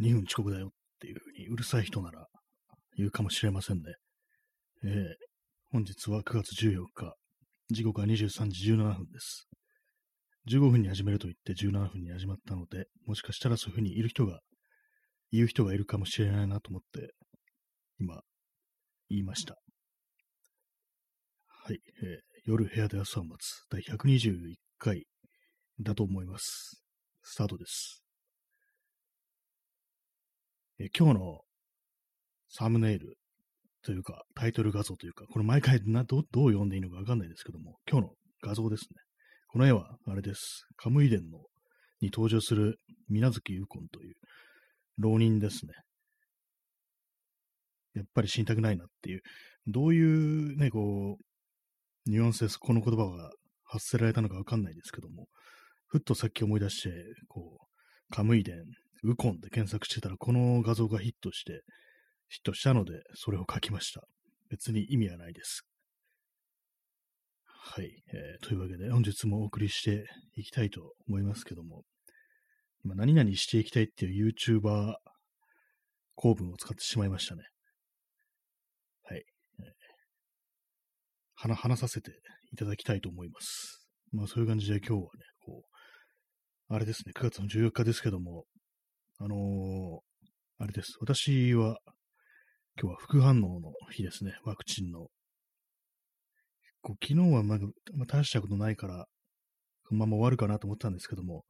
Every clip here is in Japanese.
2分遅刻だよっていうふうにうるさい人なら言うかもしれませんね。えー、本日は9月14日、時刻は23時17分です。15分に始めると言って17分に始まったので、もしかしたらそういうふうにいる人が、言う人がいるかもしれないなと思って、今、言いました。はい、えー、夜部屋で朝を待つ第121回だと思います。スタートです。え、今日のサムネイルというか、タイトル画像というか、これ毎回などどう読んでいいのかわかんないですけども、今日の画像ですね。この絵は、あれです。カムイ伝のに登場する水月右近という浪人ですね。やっぱり死にたくないなっていう、どういうね、こう、ニュアンスですこの言葉が発せられたのかわかんないですけども、ふっとさっき思い出して、こう、カムイ伝、ウコンで検索してたら、この画像がヒットして、ヒットしたので、それを書きました。別に意味はないです。はい、えー。というわけで、本日もお送りしていきたいと思いますけども、今、何々していきたいっていう YouTuber 構文を使ってしまいましたね。はい。えー、話、話させていただきたいと思います。まあ、そういう感じで今日はね、こう、あれですね、9月の14日ですけども、あのー、あれです。私は今日は副反応の日ですね、ワクチンの。こう昨日はまだ、まあ、大したことないから、このまま終わるかなと思ったんですけども、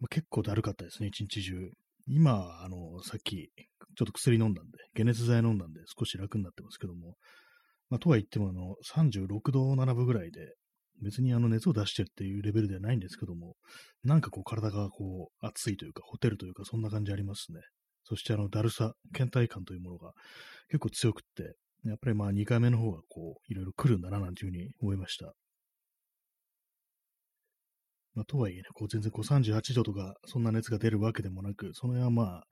まあ、結構だるかったですね、一日中。今、あの、さっき、ちょっと薬飲んだんで、解熱剤飲んだんで、少し楽になってますけども、まあ、とは言っても、あの、36度7分ぐらいで、別にあの熱を出してるっていうレベルではないんですけども、なんかこう体がこう熱いというか、ホテルというか、そんな感じありますね。そしてあの、だるさ、倦怠感というものが結構強くって、やっぱりまあ2回目の方がこう、いろいろ来るんだななんていうふうに思いました。まあ、とはいえね、こう全然こう38度とか、そんな熱が出るわけでもなく、その辺はまあ、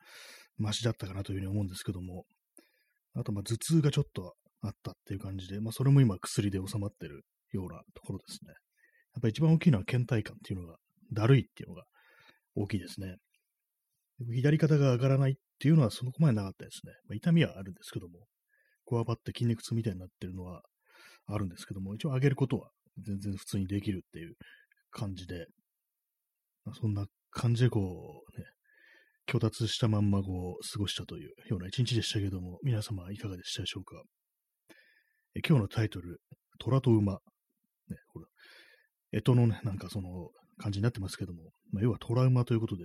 マシだったかなというふうに思うんですけども、あとまあ頭痛がちょっとあったっていう感じで、まあそれも今薬で収まってるようなところですね。やっぱ一番大きいのは倦怠感っていうのが、だるいっていうのが大きいですね。左肩が上がらないっていうのはそのこまでなかったですね。まあ、痛みはあるんですけども、こわばって筋肉痛みたいになってるのはあるんですけども、一応上げることは全然普通にできるっていう感じで、まあ、そんな感じでこう、ね、虚脱したまんまこう過ごしたというような一日でしたけども、皆様いかがでしたでしょうか？え今日のタイトル、虎と馬。ね、ほら、干支のね、なんかその感じになってますけども、まあ、要はトラウマということで、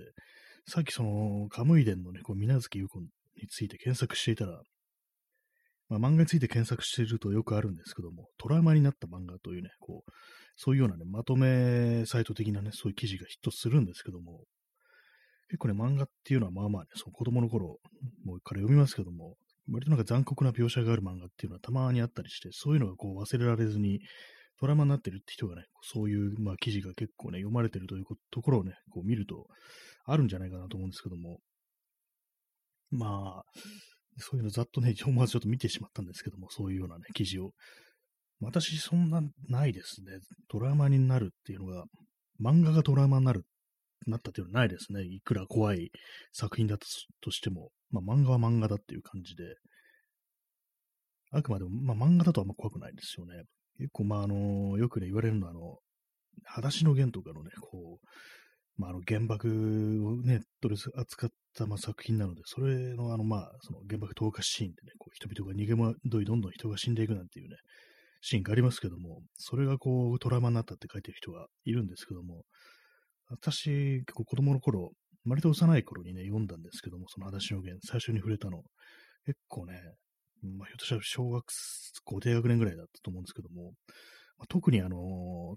さっきその、カムイ伝のね、こう、水月優子について検索していたら、まあ、漫画について検索しているとよくあるんですけども、トラウマになった漫画というね、こう、そういうようなね、まとめサイト的なね、そういう記事がヒットするんですけども、結構ね、漫画っていうのはまあまあね、その子供の頃、もうから読みますけども、割となんか残酷な描写がある漫画っていうのはたまにあったりして、そういうのがこう忘れられずに、トラウマになってるって人がね、そういう、まあ、記事が結構ね、読まれてるというところをね、こう見ると、あるんじゃないかなと思うんですけども、まあ、そういうのざっとね、思わずちょっと見てしまったんですけども、そういうようなね、記事を。私、そんなないですね。トラウマになるっていうのが、漫画がトラウマになる、なったっていうのはないですね。いくら怖い作品だとしても、まあ漫画は漫画だっていう感じで、あくまでも、まあ漫画だとあんま怖くないですよね。結構、まああの、よくね、言われるのは、あの、裸足の弦とかのね、こう、まあ、あの原爆をね、取り扱った、まあ、作品なので、それのあの、まあ、その原爆投下シーンでね、こう人々が逃げ惑い、どんどん人が死んでいくなんていうね、シーンがありますけども、それがこう、トラウマになったって書いてる人がいるんですけども、私、結構子供の頃、割と幼い頃にね、読んだんですけども、その裸足の弦、最初に触れたの、結構ね、まあ、ひょっとしたら小学校低学年ぐらいだったと思うんですけども、まあ、特にあの、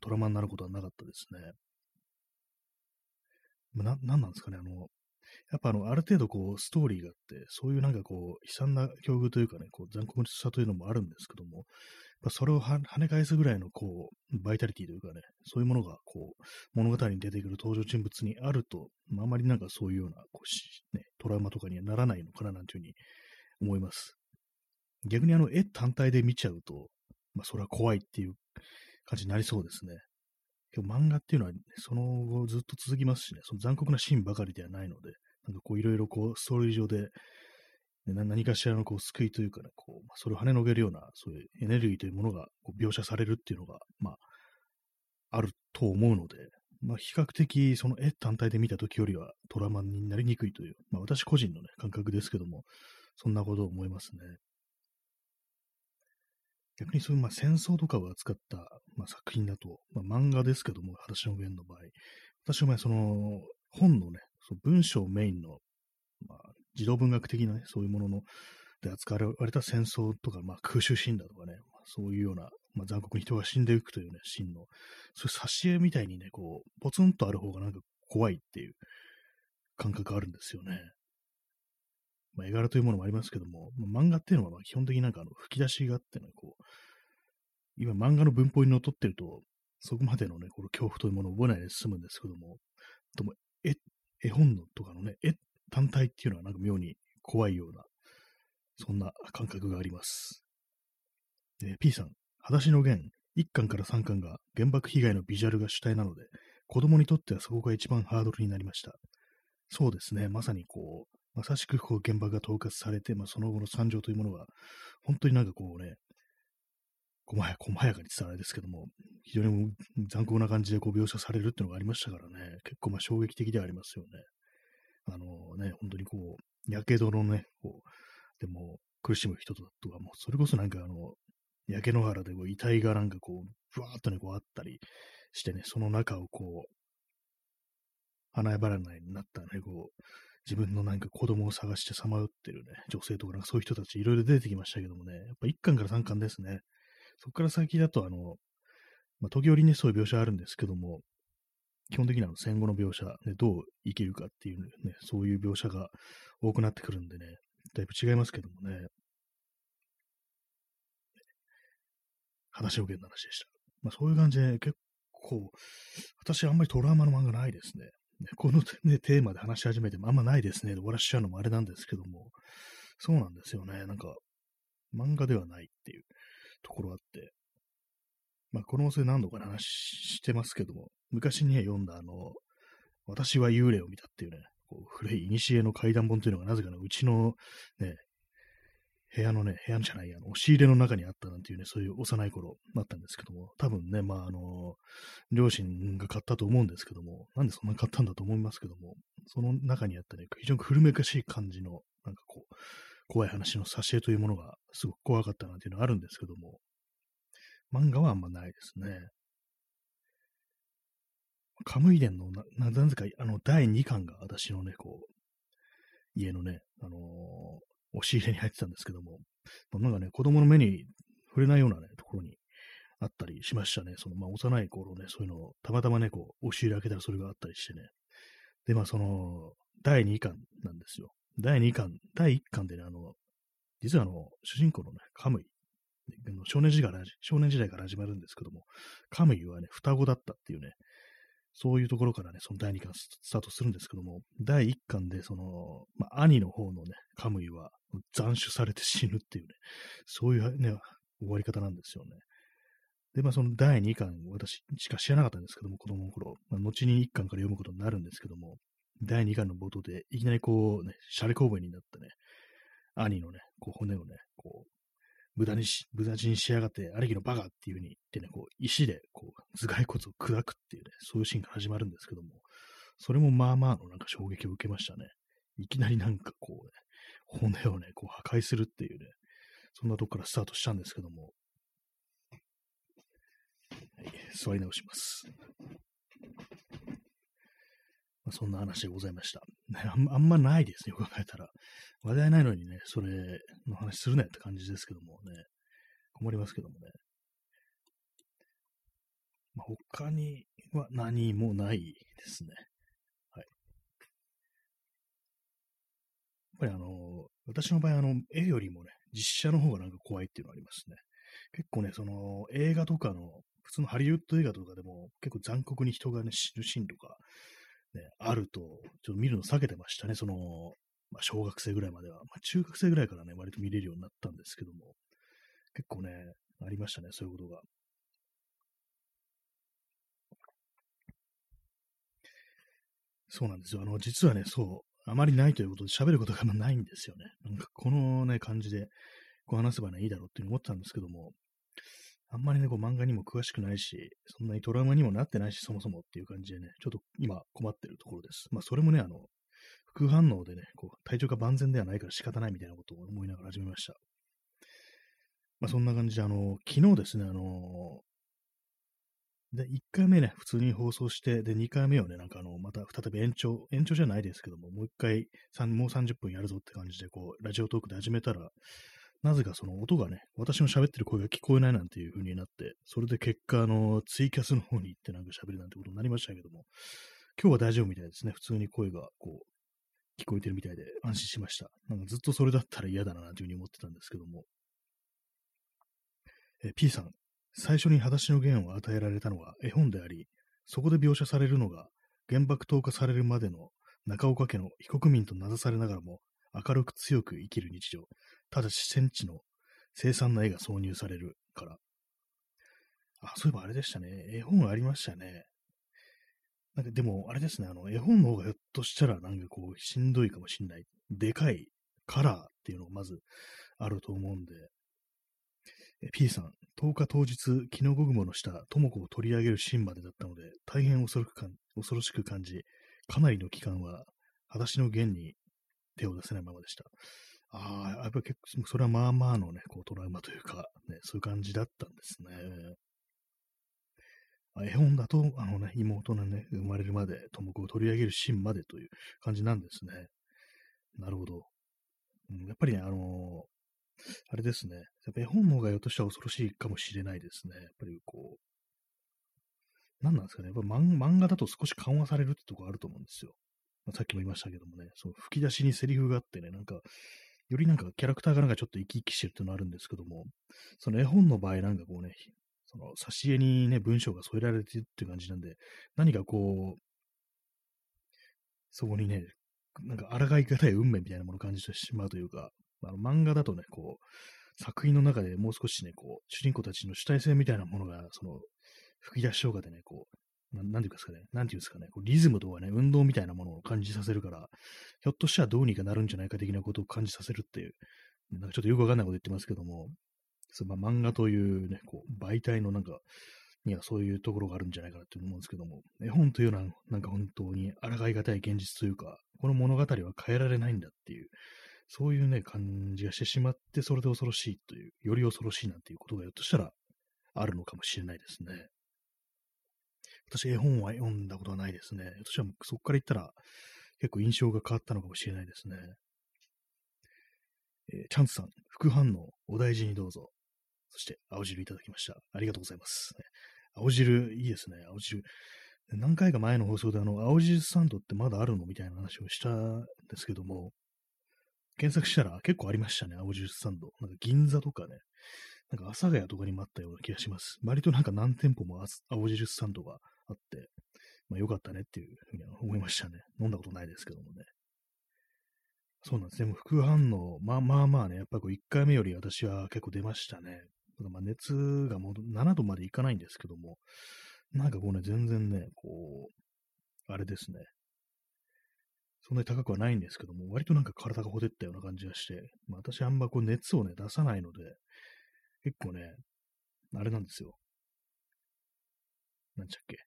トラウマになることはなかったですね。な、なんなんですかね、あの、やっぱあの、ある程度こう、ストーリーがあって、そういうなんかこう、悲惨な境遇というかね、こう、残酷さというのもあるんですけども、それを跳ね返すぐらいのこう、バイタリティというかね、そういうものがこう、物語に出てくる登場人物にあると、あまりなんかそういうような、こうし、ね、トラウマとかにはならないのかななんていうふうに思います。逆にあの、絵単体で見ちゃうと、まあ、それは怖いっていう感じになりそうですね。漫画っていうのは、その後ずっと続きますしね、その残酷なシーンばかりではないので、なんかこういろいろこうストーリー上で、ね、何かしらのこう救いというかね、こう、まあ、それを跳ねのけるような、そういうエネルギーというものがこう描写されるっていうのが、まあ、あると思うので、まあ、比較的その絵単体で見た時よりはトラウマになりにくいという、まあ、私個人のね、感覚ですけども、そんなことを思いますね。逆にそういうまあ戦争とかを扱ったまあ作品だと、まあ、漫画ですけども、私の弦の場合、私は前その本のね、その文章メインの、まあ、児童文学的なね、そういうものので扱われた戦争とか、まあ、空襲シーンだとかね、まあ、そういうような、まあ、残酷に人が死んでいくというね、シーンの、そういう挿絵みたいにね、こう、ポツンとある方がなんか怖いっていう感覚があるんですよね。まあ、絵柄というものもありますけども、まあ、漫画っていうのは基本的になんかあの吹き出しがあってね、こう、今漫画の文法にのっとってると、そこまでのね、この恐怖というものを覚えないで済むんですけども、とも絵、絵本のとかのね、絵単体っていうのはなんか妙に怖いような、そんな感覚があります。え、P さん、裸足の弦、1巻から3巻が原爆被害のビジュアルが主体なので、子供にとってはそこが一番ハードルになりました。そうですね、まさにこう、まさしくこう原爆が統括されて、まあ、その後の惨状というものが、本当になんかこうね、細や細やかに伝わらないですけども、非常に残酷な感じでこう描写されるっていうのがありましたからね、結構まあ衝撃的ではありますよね。あのね、本当にこう、やけどのね、こう、でも苦しむ人とかも、それこそなんかあの、焼け野原でこう遺体がなんかこう、ぶわーっとね、こうあったりしてね、その中をこう、花やばらないになったね、こう、自分のなんか子供を探してさまよってるね、女性とかなんかそういう人たちいろいろ出てきましたけどもね、やっぱ1巻から3巻ですね。そこから先だとあの、まあ、時折ね、そういう描写あるんですけども、基本的には戦後の描写、ね、どう生きるかっていうね、そういう描写が多くなってくるんでね、だいぶ違いますけどもね。話を受けの話でした。まあそういう感じで結構、私あんまりトラウマの漫画ないですね。この、ね、テーマで話し始めてもあんまないですね。終わらしちゃうのもあれなんですけども、そうなんですよね。なんか、漫画ではないっていうところあって、まあ、この音声何度か話してますけども、昔に、ね、読んだあの、私は幽霊を見たっていうね、こう古い古の怪談本というのがなぜかね、うちのね、部屋のね、部屋じゃない、あの、押し入れの中にあったなんていうね、そういう幼い頃だったんですけども、多分ね、まあ、あの、両親が買ったと思うんですけども、なんでそんな買ったんだと思いますけども、その中にあったね、非常に古めかしい感じの、なんかこう、怖い話の挿絵というものがすごく怖かったなっていうのはあるんですけども、漫画はあんまないですね。カムイ伝のな、なぜか、あの、第2巻が私のね、こう、家のね、あのー、押し入れに入ってたんですけども、なんかね、子供の目に触れないようなね、ところにあったりしましたね。その、まあ、幼い頃ね、そういうのを、たまたまね、こう、押し入れ開けたらそれがあったりしてね。で、まあ、その、第2巻なんですよ。第2巻、第1巻でね、あの、実はあの、主人公のね、カムイ、少年時代から少年時代から始まるんですけども、カムイはね、双子だったっていうね、そういうところからね、その第2巻スタートするんですけども、第1巻で、その、まあ、兄の方のね、カムイは斬首されて死ぬっていうね、そういうね、終わり方なんですよね。で、まあ、その第2巻、私しか知らなかったんですけども、子供の頃、まあ、後に1巻から読むことになるんですけども、第2巻の冒頭で、いきなりこう、ね、シャレ神戸になったね、兄のね、こう骨をね、こう、無駄にし、無駄にしやがって、兄貴のバカっていう風に言ってね、こう、石で、こう、頭蓋骨を砕くっていうね、そういうシーンが始まるんですけども、それもまあまあのなんか衝撃を受けましたね。いきなりなんかこうね、骨をね、こう破壊するっていうね、そんなとこからスタートしたんですけども、はい、座り直します。まあ、そんな話でございました。ね、あんあんまないですね、よく考えたら。話題ないのにね、それの話するねって感じですけどもね、困りますけどもね。まあ、他には何もないですね。はい。やっぱりあの、私の場合、あの、絵よりもね、実写の方がなんか怖いっていうのがありますね。結構ね、その、映画とかの、普通のハリウッド映画とかでも、結構残酷に人がね、死ぬシーンとか、ね、あると、ちょっと見るの避けてましたね、その、まあ、小学生ぐらいまでは。まあ、中学生ぐらいからね、割と見れるようになったんですけども、結構ね、ありましたね、そういうことが。そうなんですよ。あの、実はね、そう、あまりないということで喋ることがないんですよね。なんかこのね、感じで、こう話せばね、いいだろうって思ったんですけども、あんまりね、こう漫画にも詳しくないし、そんなにトラウマにもなってないし、そもそもっていう感じでね、ちょっと今困ってるところです。まあ、それもね、あの、副反応でね、こう体調が万全ではないから仕方ないみたいなことを思いながら始めました。まあ、そんな感じで、あの、昨日ですね、あの、で、1回目ね、普通に放送して、で、2回目をね、なんかあの、また再び延長、延長じゃないですけども、もう1回、もう30分やるぞって感じで、こう、ラジオトークで始めたら、なぜかその音がね、私の喋ってる声が聞こえないなんていう風になって、それで結果、あの、ツイキャスの方に行ってなんか喋るなんてことになりましたけども、今日は大丈夫みたいですね。普通に声がこう、聞こえてるみたいで安心しました。なんかずっとそれだったら嫌だななんていう風に思ってたんですけども。え P さん、最初に裸足の弦を与えられたのは絵本であり、そこで描写されるのが原爆投下されるまでの中岡家の被告民と名指されながらも明るく強く生きる日常、ただし戦地の凄惨な絵が挿入されるから。あ、そういえばあれでしたね。絵本ありましたね。なんかでも、あれですね、あの、絵本の方がひょっとしたらなんかこう、しんどいかもしんない。でかいカラーっていうのがまずあると思うんで、P さん、10日当日、キノコ雲の下、智子を取り上げるシーンまでだったので、大変恐ろく恐ろしく感じ、かなりの期間は、裸足の弦に手を出せないままでした。ああ、やっぱ結構、それはまあまあのね、こうトラウマというか、ね、そういう感じだったんですね。絵本だと、あのね、妹のね、生まれるまで、智子を取り上げるシーンまでという感じなんですね。なるほど。うん、やっぱりね、あのー、あれですね。やっぱ絵本の方がよとしては恐ろしいかもしれないですね。やっぱりこう、何なんですかね。やっぱ漫画だと少し緩和されるってとこあると思うんですよ。まあ、さっきも言いましたけどもね、その吹き出しにセリフがあってね、なんか、よりなんかキャラクターがなんかちょっと生き生きしてるっていうのあるんですけども、その絵本の場合なんかこうね、その挿絵にね、文章が添えられてるっていう感じなんで、何かこう、そこにね、なんか抗い難い運命みたいなものを感じてしまうというか、あの漫画だとね、こう、作品の中でもう少しね、こう、主人公たちの主体性みたいなものが、その、吹き出しとかでね、こう、ななんていうんですかね、なんていうんですかね、こうリズムとかね、運動みたいなものを感じさせるから、ひょっとしたらどうにかなるんじゃないか的なことを感じさせるっていう、なんかちょっとよくわかんないこと言ってますけども、そまあ、漫画というね、こう、媒体のなんか、にはそういうところがあるんじゃないかなって思うんですけども、絵本というのはなんか本当に抗い難い現実というか、この物語は変えられないんだっていう、そういうね、感じがしてしまって、それで恐ろしいという、より恐ろしいなんていうことがひょっとしたらあるのかもしれないですね。私、絵本は読んだことはないですね。私はそこから言ったら結構印象が変わったのかもしれないですね。えー、チャンスさん、副反応、お大事にどうぞ。そして、青汁いただきました。ありがとうございます。青汁、いいですね。青汁。何回か前の放送で、あの、青汁サンドってまだあるのみたいな話をしたんですけども、検索したら結構ありましたね、青汁サンド。なんか銀座とかね、なんか阿佐ヶ谷とかにもあったような気がします。割となんか何店舗も青汁サンドがあって、まあ良かったねっていうふうに思いましたね。飲んだことないですけどもね。そうなんですね。も副反応、まあまあまあね、やっぱり1回目より私は結構出ましたね。ただまあ熱がもう7度までいかないんですけども、なんかこうね、全然ね、こう、あれですね。そんなに高くはないんですけども、割となんか体がほてったような感じがして、まあ、私あんまこう熱をね、出さないので、結構ね、あれなんですよ。なんちゃっけ。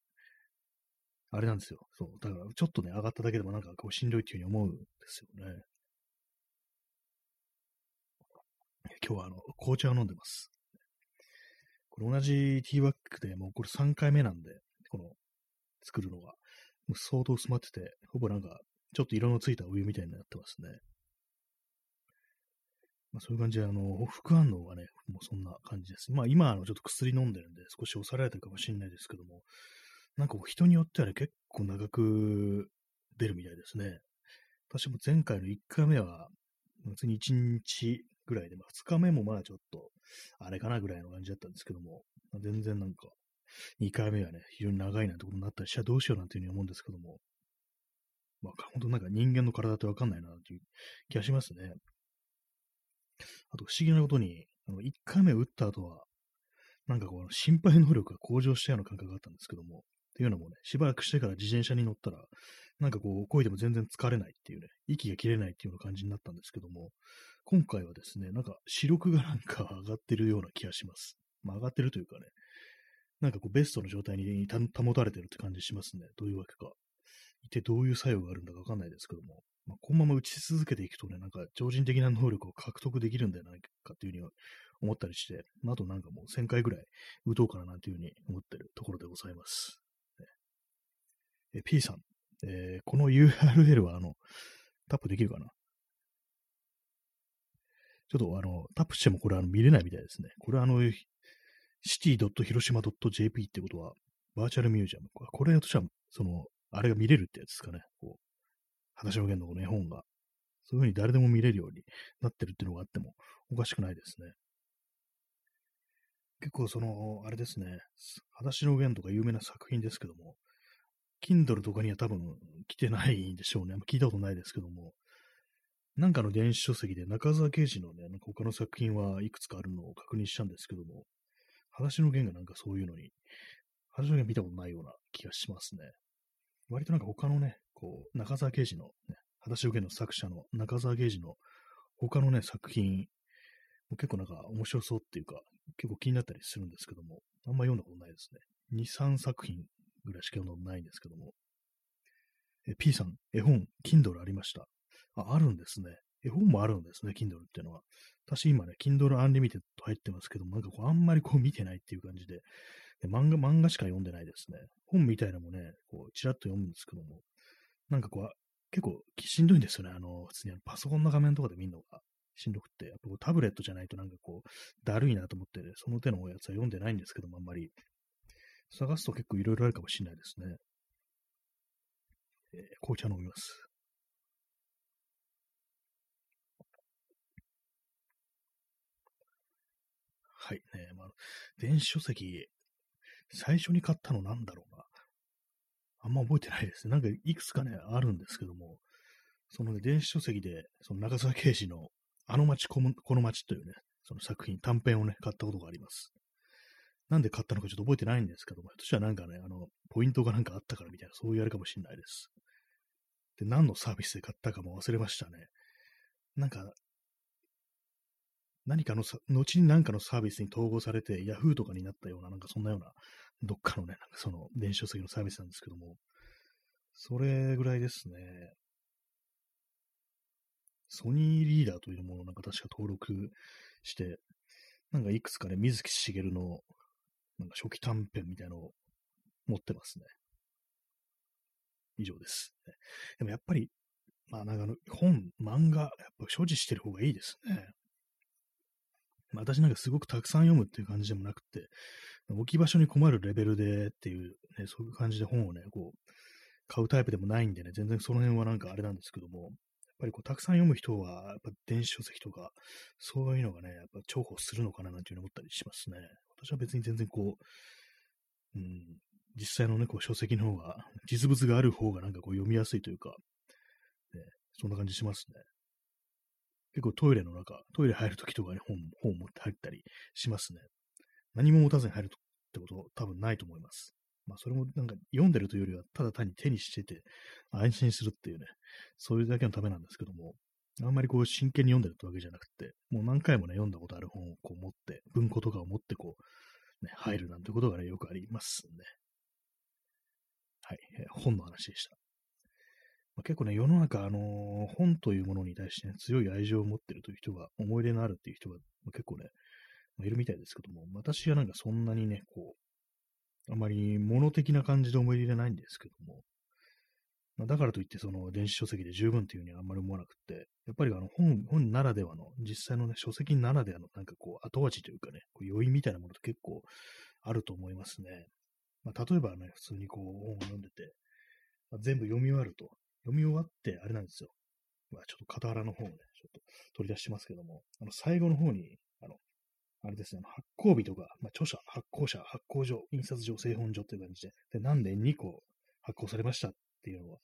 あれなんですよ。そう。だから、ちょっとね、上がっただけでもなんかこうしんどいっていうふうに思うんですよね。今日はあの、紅茶を飲んでます。これ同じティーバッグでもうこれ3回目なんで、この、作るのが。もう相当薄まってて、ほぼなんかちょっと色のついたお湯みたいになってますね。まあ、そういう感じで、あの、副反応はね、もうそんな感じです。まあ今、あの、ちょっと薬飲んでるんで、少し抑えられてるかもしれないですけども、なんか人によってはね、結構長く出るみたいですね。私も前回の1回目は、別に1日ぐらいで、まあ、2日目もまあちょっと、あれかなぐらいの感じだったんですけども、まあ、全然なんか、2回目はね、非常に長いなんてことになったりしたらどうしようなんていうふうに思うんですけども、まあ、本当なんか人間の体ってわかんないなっていう気がしますね。あと不思議なことに、あの、1回目打った後は、なんかこう、心肺能力が向上したような感覚があったんですけども、っていうのもね、しばらくしてから自転車に乗ったら、なんかこう、漕いでも全然疲れないっていうね、息が切れないっていうような感じになったんですけども、今回はですね、なんか視力がなんか上がってるような気がします。まあ上がってるというかね、なんかこうベストの状態に保たれてるって感じしますね。どういうわけか。一体どういう作用があるんだかわかんないですけども、まあ、このまま打ち続けていくとね、なんか超人的な能力を獲得できるんじゃないかっていうふうに思ったりして、まあ、あとなんかもう1000回ぐらい打とうかななんていうふうに思ってるところでございます。え P さん、えー、この URL はあの、タップできるかな？ちょっとあの、タップしてもこれあの見れないみたいですね。これあの、city.hiroshima.jp ってことは、バーチャルミュージアム。これとしては、その、あれが見れるってやつですかね。こう、裸の弦のこの絵本が。そういうふうに誰でも見れるようになってるっていうのがあってもおかしくないですね。結構その、あれですね、裸足の弦とか有名な作品ですけども、Kindle とかには多分来てないんでしょうね。ま聞いたことないですけども、なんかの電子書籍で中沢啓治のね、なんか他の作品はいくつかあるのを確認したんですけども、裸足の弦がなんかそういうのに、裸足の弦見たことないような気がしますね。割となんか他のね、こう、中沢啓治の、ね、裸足の弦の作者の中沢啓治の他のね、作品、も結構なんか面白そうっていうか、結構気になったりするんですけども、あんま読んだことないですね。2、3作品ぐらいしか読んだことないんですけども。え、P さん、絵本、Kindle ありました。あ、あるんですね。絵本もあるんですね、Kindle っていうのは。私今ね、Kindle Unlimited 入ってますけども、なんかこう、あんまりこう見てないっていう感じで、で漫画、漫画しか読んでないですね。本みたいなのもね、こう、ちらっと読むんですけども、なんかこう、結構しんどいんですよね。あの、普通にあのパソコンの画面とかで見るのがしんどくて、やっぱこうタブレットじゃないとなんかこう、だるいなと思って、その手のやつは読んでないんですけども、あんまり。探すと結構いろいろあるかもしれないですね。えー、紅茶飲みます。はい。ね、まあ、電子書籍、最初に買ったのなんだろうな。あんま覚えてないですね。なんかいくつかね、あるんですけども、そのね、電子書籍で、その長澤啓治のあの街この街というね、その作品、短編をね、買ったことがあります。なんで買ったのかちょっと覚えてないんですけども、私はなんかね、あの、ポイントがなんかあったからみたいな、そういうあれかもしれないです。で、何のサービスで買ったかも忘れましたね。なんか、何かのさ、後に何かのサービスに統合されて、Yahoo とかになったような、なんかそんなような、どっかのね、なんかその電子書籍のサービスなんですけども、それぐらいですね。ソニーリーダーというものをなんか確か登録して、なんかいくつかね、水木しげるの、なんか初期短編みたいなのを持ってますね。以上です。でもやっぱり、まあなんかの本、漫画、やっぱ所持してる方がいいですね。私なんかすごくたくさん読むっていう感じでもなくて、置き場所に困るレベルでっていう、ね、そういう感じで本をね、こう、買うタイプでもないんでね、全然その辺はなんかあれなんですけども、やっぱりこう、たくさん読む人は、やっぱ電子書籍とか、そういうのがね、やっぱ重宝するのかななんていうふうに思ったりしますね。私は別に全然こう、うん、実際のね、こう書籍の方が、実物がある方がなんかこう読みやすいというか、ね、そんな感じしますね。結構トイレの中、トイレ入るときとかに本、本を持って入ったりしますね。何も持たずに入るってこと多分ないと思います。まあそれもなんか読んでるというよりは、ただ単に手にしてて安心するっていうね、そういうだけのためなんですけども、あんまりこう真剣に読んでるってわけじゃなくて、もう何回もね、読んだことある本をこう持って、文庫とかを持ってこう、ね、入るなんてことがね、よくありますね。はい、えー、本の話でした。まあ、結構ね、世の中、あのー、本というものに対して、ね、強い愛情を持ってるという人が、思い入れのあるっていう人が、まあ、結構ね、まあ、いるみたいですけども、私はなんかそんなにね、こう、あまり物的な感じで思い入れないんですけども、まあ、だからといって、その電子書籍で十分っていうふうにはあんまり思わなくて、やっぱりあの本本ならではの、実際のね、書籍ならではの、なんかこう、後味というかね、こう余韻みたいなものって結構あると思いますね。まあ、例えばね、普通にこう、本を読んでて、まあ、全部読み終わると、読み終わって、あれなんですよ。まあ、ちょっと傍らの方をね、ちょっと取り出してますけども、あの、最後の方に、あの、あれですね、発行日とか、まあ、著者、発行者、発行所、印刷所、製本所っていう感じで、で、なんで2個発行されましたていうのが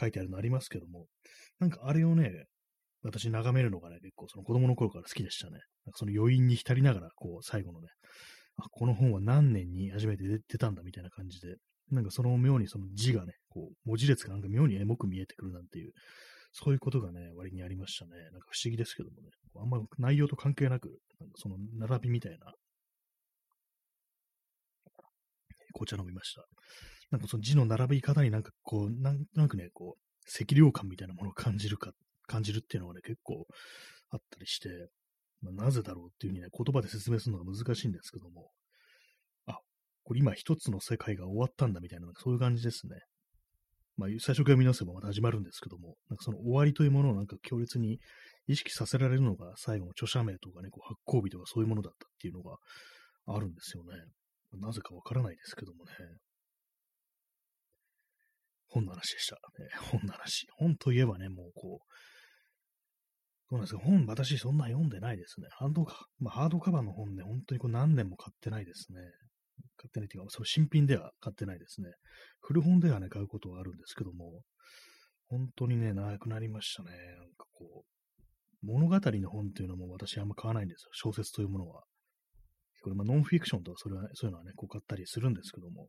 書いてあるのありますけども、なんかあれをね、私眺めるのがね、結構その子供の頃から好きでしたね。なんかその余韻に浸りながら、こう、最後のね、あ、この本は何年に初めて出たんだみたいな感じで、なんかその妙にその字がね、こう、文字列がなんか妙にエモく見えてくるなんていう、そういうことがね、割にありましたね。なんか不思議ですけどもね。あんま内容と関係なく、なんかその並びみたいな、紅茶飲みました。なんかその字の並び方になんかこう、なんとなくね、こう、赤涼感みたいなものを感じるか、感じるっていうのがね、結構あったりして、まあ、なぜだろうっていうふうにね、言葉で説明するのが難しいんですけども、あ、これ今一つの世界が終わったんだみたいな、そういう感じですね。まあ、最初から見直せばまた始まるんですけども、なんかその終わりというものをなんか強烈に意識させられるのが最後の著者名とかね、こう発行日とかそういうものだったっていうのがあるんですよね。なぜかわからないですけどもね。本の話でした。ね、本の話。本といえばね、もうこう、そうなんですか、本、私そんな読んでないですね。ハードカ,、まあ、ハードカバーの本ね、本当にこう何年も買ってないですね。買ってないっていうか、その新品では買ってないですね。古本ではね、買うことはあるんですけども、本当にね、長くなりましたね。なんかこう、物語の本っていうのも私あんま買わないんですよ。小説というものは。これ、まあ、ノンフィクションとかそれは、ね、そういうのはね、こう買ったりするんですけども、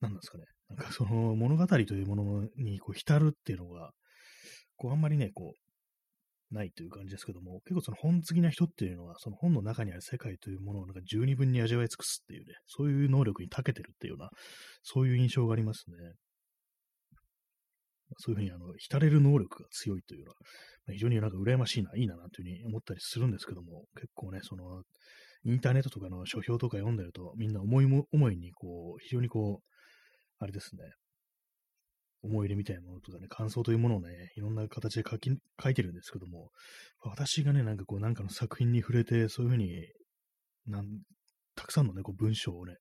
何なんですかね。なんかその物語というものにこう浸るっていうのが、こうあんまりね、こう、ないという感じですけども、結構その本好きな人っていうのは、その本の中にある世界というものをなんか十二分に味わい尽くすっていうね、そういう能力に長けてるっていうような、そういう印象がありますね。そういうふうにあの浸れる能力が強いというのは、非常になんか羨ましいな、いいな、なんていうふうに思ったりするんですけども、結構ね、その、インターネットとかの書評とか読んでると、みんな思いも、思いにこう、非常にこう、あれですね、思い入れみたいなものとかね、感想というものをね、いろんな形で書き、書いてるんですけども、私がね、なんかこう、なんかの作品に触れて、そういうふうに、なん、たくさんのね、こう文章をね、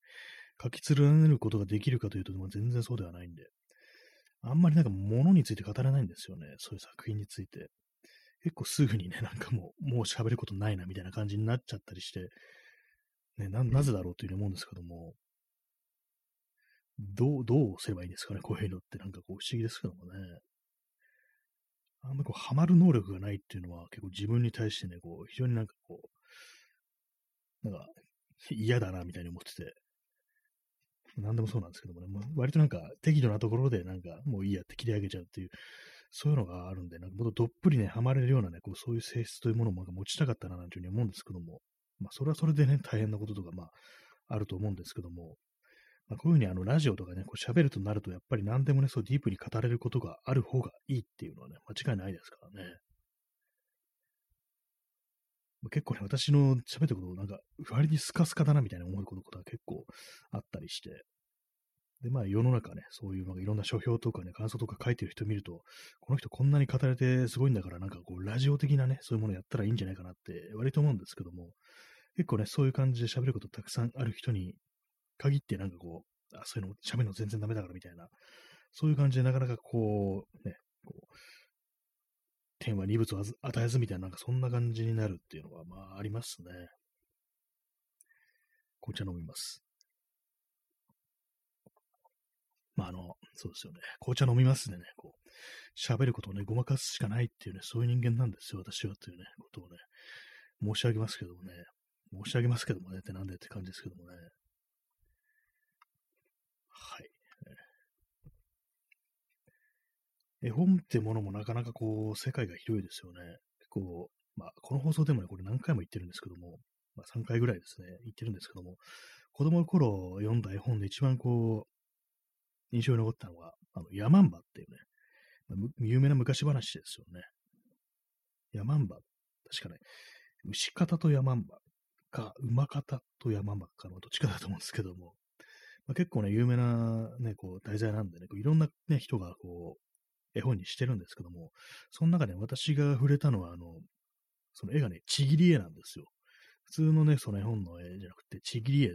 書き連ねることができるかというと、全然そうではないんで、あんまりなんか物について語らないんですよね。そういう作品について。結構すぐにね、なんかもう、もう喋ることないなみたいな感じになっちゃったりして、ね、な、なぜだろうというふうに思うんですけども、どう、どうすればいいんですかね、こういうのってなんかこう不思議ですけどもね。あんまこう、ハマる能力がないっていうのは結構自分に対してね、こう、非常になんかこう、なんか嫌だなみたいに思ってて、なんでもそうなんですけどもね、まあ、割となんか適度なところでなんかもういいやって切り上げちゃうっていう、そういうのがあるんで、なんかもっとどっぷりね、ハマれるようなね、こうそういう性質というものも持ちたかったななんていうふうに思うんですけども、まあそれはそれでね、大変なこととかまああると思うんですけども、まあ、こういうふうにあのラジオとかね、こう喋るとなると、やっぱり何でもね、そうディープに語れることがある方がいいっていうのはね、間違いないですからね。結構ね、私の喋ったことを、なんか、割にスカスカだなみたいな思うことが結構あったりして、で、まあ世の中ね、そういうなんかいろんな書評とかね、感想とか書いてる人見ると、この人こんなに語れてすごいんだから、なんかこう、ラジオ的なね、そういうものやったらいいんじゃないかなって割と思うんですけども、結構ね、そういう感じで喋ることたくさんある人に限ってなんかこう、あそういうの喋るの全然ダメだからみたいな、そういう感じでなかなかこう、ね、こう、天は二物を与えずみたいな、なんかそんな感じになるっていうのは、まあありますね。紅茶飲みます。まあ、あの、そうですよね。紅茶飲みますでね、こう、喋ることをね、ごまかすしかないっていうね、そういう人間なんですよ、私はというね、ことをね、申し上げますけどもね、申し上げますけどもね、ってなんでって感じですけどもね。はい。絵本ってものもなかなかこう、世界が広いですよね。こう、まあ、この放送でもね、これ何回も言ってるんですけども、まあ、3回ぐらいですね、言ってるんですけども、子供の頃読んだ絵本で一番こう、印象に残ったのは、あの、ヤマンバっていうね、まあ、有名な昔話ですよね。ヤマンバ、確かね、牛方とヤマンバか、馬方とヤマンバかのどっちかだと思うんですけども、まあ、結構ね、有名なね、こう、題材なんでね、こういろんなね、人がこう、絵本にしてるんですけども、その中でね私が触れたのは、あの、その絵がね、ちぎり絵なんですよ。普通のね、その絵本の絵じゃなくて、ちぎり絵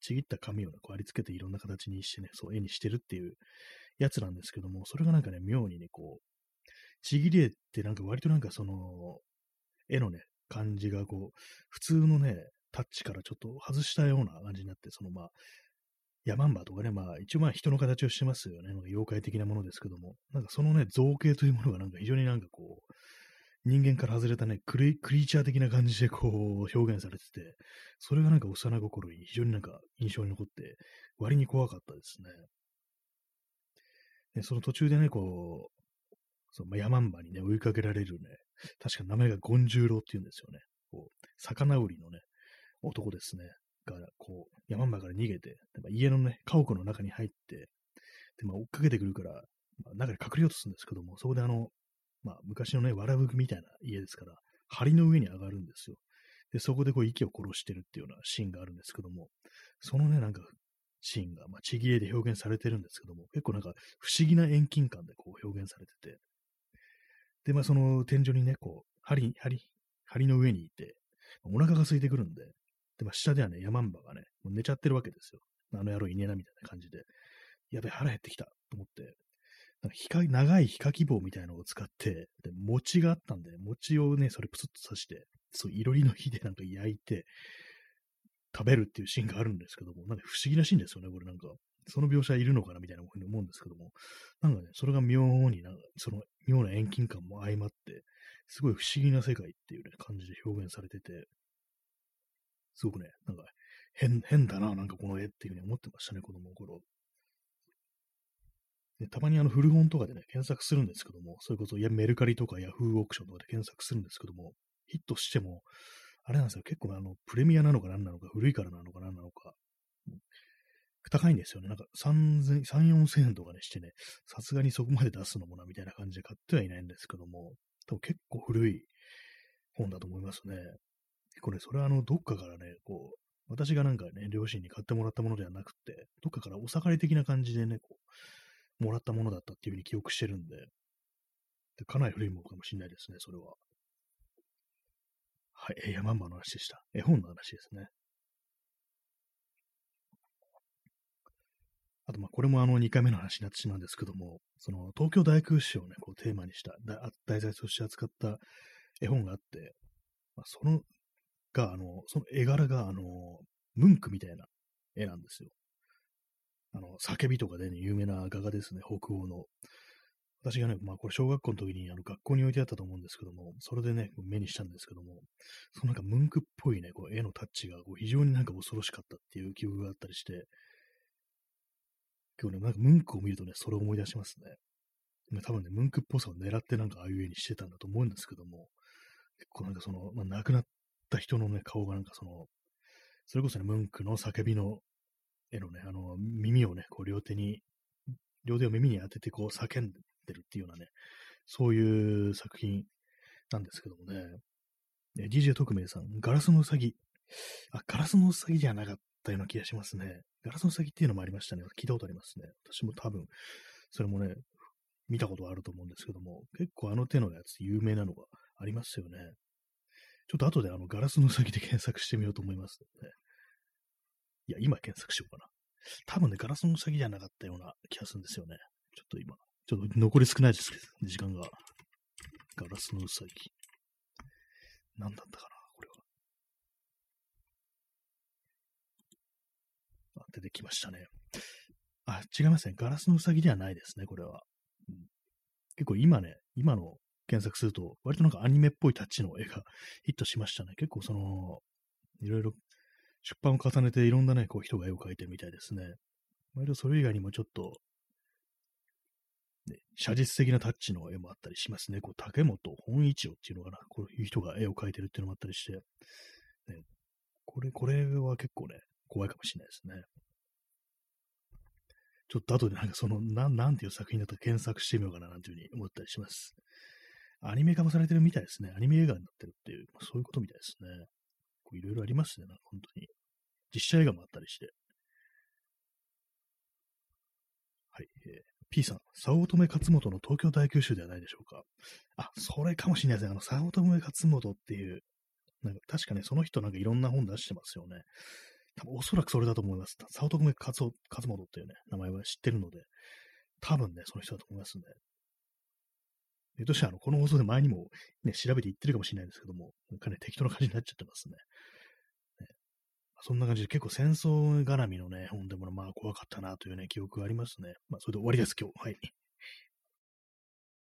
ちぎった紙をね、こう貼り付けていろんな形にしてね、そう絵にしてるっていうやつなんですけども、それがなんかね、妙にね、こう、ちぎり絵ってなんか割となんかその、絵のね、感じがこう、普通のね、タッチからちょっと外したような感じになって、そのまあ、ヤマンバとかね、まあ一応まあ人の形をしてますよね。なんか妖怪的なものですけども、なんかそのね、造形というものがなんか非常になんかこう、人間から外れたね、クリクリーチャー的な感じでこう表現されてて、それがなんか幼心に非常になんか印象に残って、割に怖かったですね。でその途中でね、こう、そのヤマンバにね、追いかけられるね、確か名前がゴンジューロって言うんですよね。こう、魚売りのね、男ですね。が、こう、ヤマンバから逃げて、でまあ、家のね、家屋の中に入って、で、まあ、追っかけてくるから、まあ、中に隠れようとするんですけども、そこであの、まあ、昔のね、わらぶきみたいな家ですから、梁の上に上がるんですよ。で、そこでこう、息を殺してるっていうようなシーンがあるんですけども、そのね、なんか、シーンが、まあ、ちぎれで表現されてるんですけども、結構なんか、不思議な遠近感でこう、表現されてて、で、まあ、その天井にね、こう、梁、梁、梁の上にいて、お腹が空いてくるんで、で、まあ、下ではね、ヤマンバがね、もう寝ちゃってるわけですよ。あの野郎いねえな、みたいな感じで。やべ、腹減ってきた、と思って。なんかか長いヒカキ棒みたいなのを使って、で、餅があったんで、餅をね、それプスッと刺して、そう、いろりの火でなんか焼いて、食べるっていうシーンがあるんですけども、なんか不思議なシーンですよね、これなんか。その描写いるのかなみたいなふうに思うんですけども、なんかね、それが妙になんか、その妙な遠近感も相まって、すごい不思議な世界っていうね、感じで表現されてて、すごくね、なんか変、変だな、なんかこの絵っていうふうに思ってましたね、子供の頃。でたまにあの古本とかでね、検索するんですけども、それこそいやメルカリとかヤフーオークションとかで検索するんですけども、ヒットしても、あれなんですよ、結構あの、プレミアなのか何なのか、古いからなのか何なのか、高いんですよね。なんか3000、3、4000円とかねしてね、さすがにそこまで出すのもな、みたいな感じで買ってはいないんですけども、多分結構古い本だと思いますね。これ、それはあの、どっかからね、こう、私がなんかね、両親に買ってもらったものではなくて、どっかからお盛り的な感じでね、こう、もらったものだったっていうふうに記憶してるんで、でかなり古いものかもしれないですね、それは。はい、山ンの話でした。絵本の話ですね。あと、まあ、これもあの2回目の話になってしまうんですけども、その東京大空襲をね、こうテーマにした、題材として扱った絵本があって、まあ、そのが、あの、その絵柄が、あの、ムンクみたいな絵なんですよ。あの、叫びとかでね、有名な画家ですね、北欧の。私がね、まあこれ小学校の時にあの学校に置いてあったと思うんですけども、それでね、目にしたんですけども、そのなんかムンクっぽいね、こう絵のタッチがこう非常になんか恐ろしかったっていう記憶があったりして、今日ね、なんかムンクを見るとね、それを思い出しますね。多分ね、ムンクっぽさを狙ってなんかああいう絵にしてたんだと思うんですけども、結構なんかその、まあ、亡くなった人のね、顔がなんかその、それこそね、ムンクの叫びの絵のね、あの、耳をね、こう両手に、両手を耳に当ててこう叫んでるっていうようなね、そういう作品なんですけどもね、DJ 特命さん、ガラスのうさぎ。あ、ガラスのうさぎじゃなかったような気がしますね。ガラスの先っていうのもありましたね。聞いたことありますね。私も多分、それもね、見たことあると思うんですけども、結構あの手のやつ有名なのがありますよね。ちょっと後であのガラスの先で検索してみようと思いますね。いや、今検索しようかな。多分ね、ガラスの先じゃなかったような気がするんですよね。ちょっと今、ちょっと残り少ないですけど、時間が。ガラスのうさぎ。何だったかな。これは。あ出てきましたね。あ、違いますね。ガラスのうさぎではないですね、これは。うん、結構今ね、今の検索すると、割となんかアニメっぽいタッチの絵が ヒットしましたね。結構その、いろいろ出版を重ねていろんなね、こう人が絵を描いてるみたいですね。割とそれ以外にもちょっと、ね、写実的なタッチの絵もあったりしますね。こう竹本本一郎っていうのかな。こういう人が絵を描いてるっていうのもあったりして、ね、これ、これは結構ね、怖いかもしれないですね。ちょっと後でなんかその、ななんていう作品だったか検索してみようかななんていうふうに思ったりします。アニメ化もされてるみたいですね。アニメ映画になってるっていう、まあ、そういうことみたいですね。いろいろありますね、なんか本当に。実写映画もあったりして。はい。えー、P さん、早乙女勝本の東京大九州ではないでしょうか。あ、それかもしれないですね。あの、早乙女勝本っていう、なんか確かね、その人なんかいろんな本出してますよね。多分おそらくそれだと思います。早乙女勝勝本っていうね、名前は知ってるので、多分ね、その人だと思いますね。えとして、あの、この放送で前にもね、調べて言ってるかもしれないんですけども、なんかね、適当な感じになっちゃってますね。ねそんな感じで結構戦争絡みのね、本でもまあ怖かったなというね、記憶がありますね。まあ、それで終わりです、今日。はい。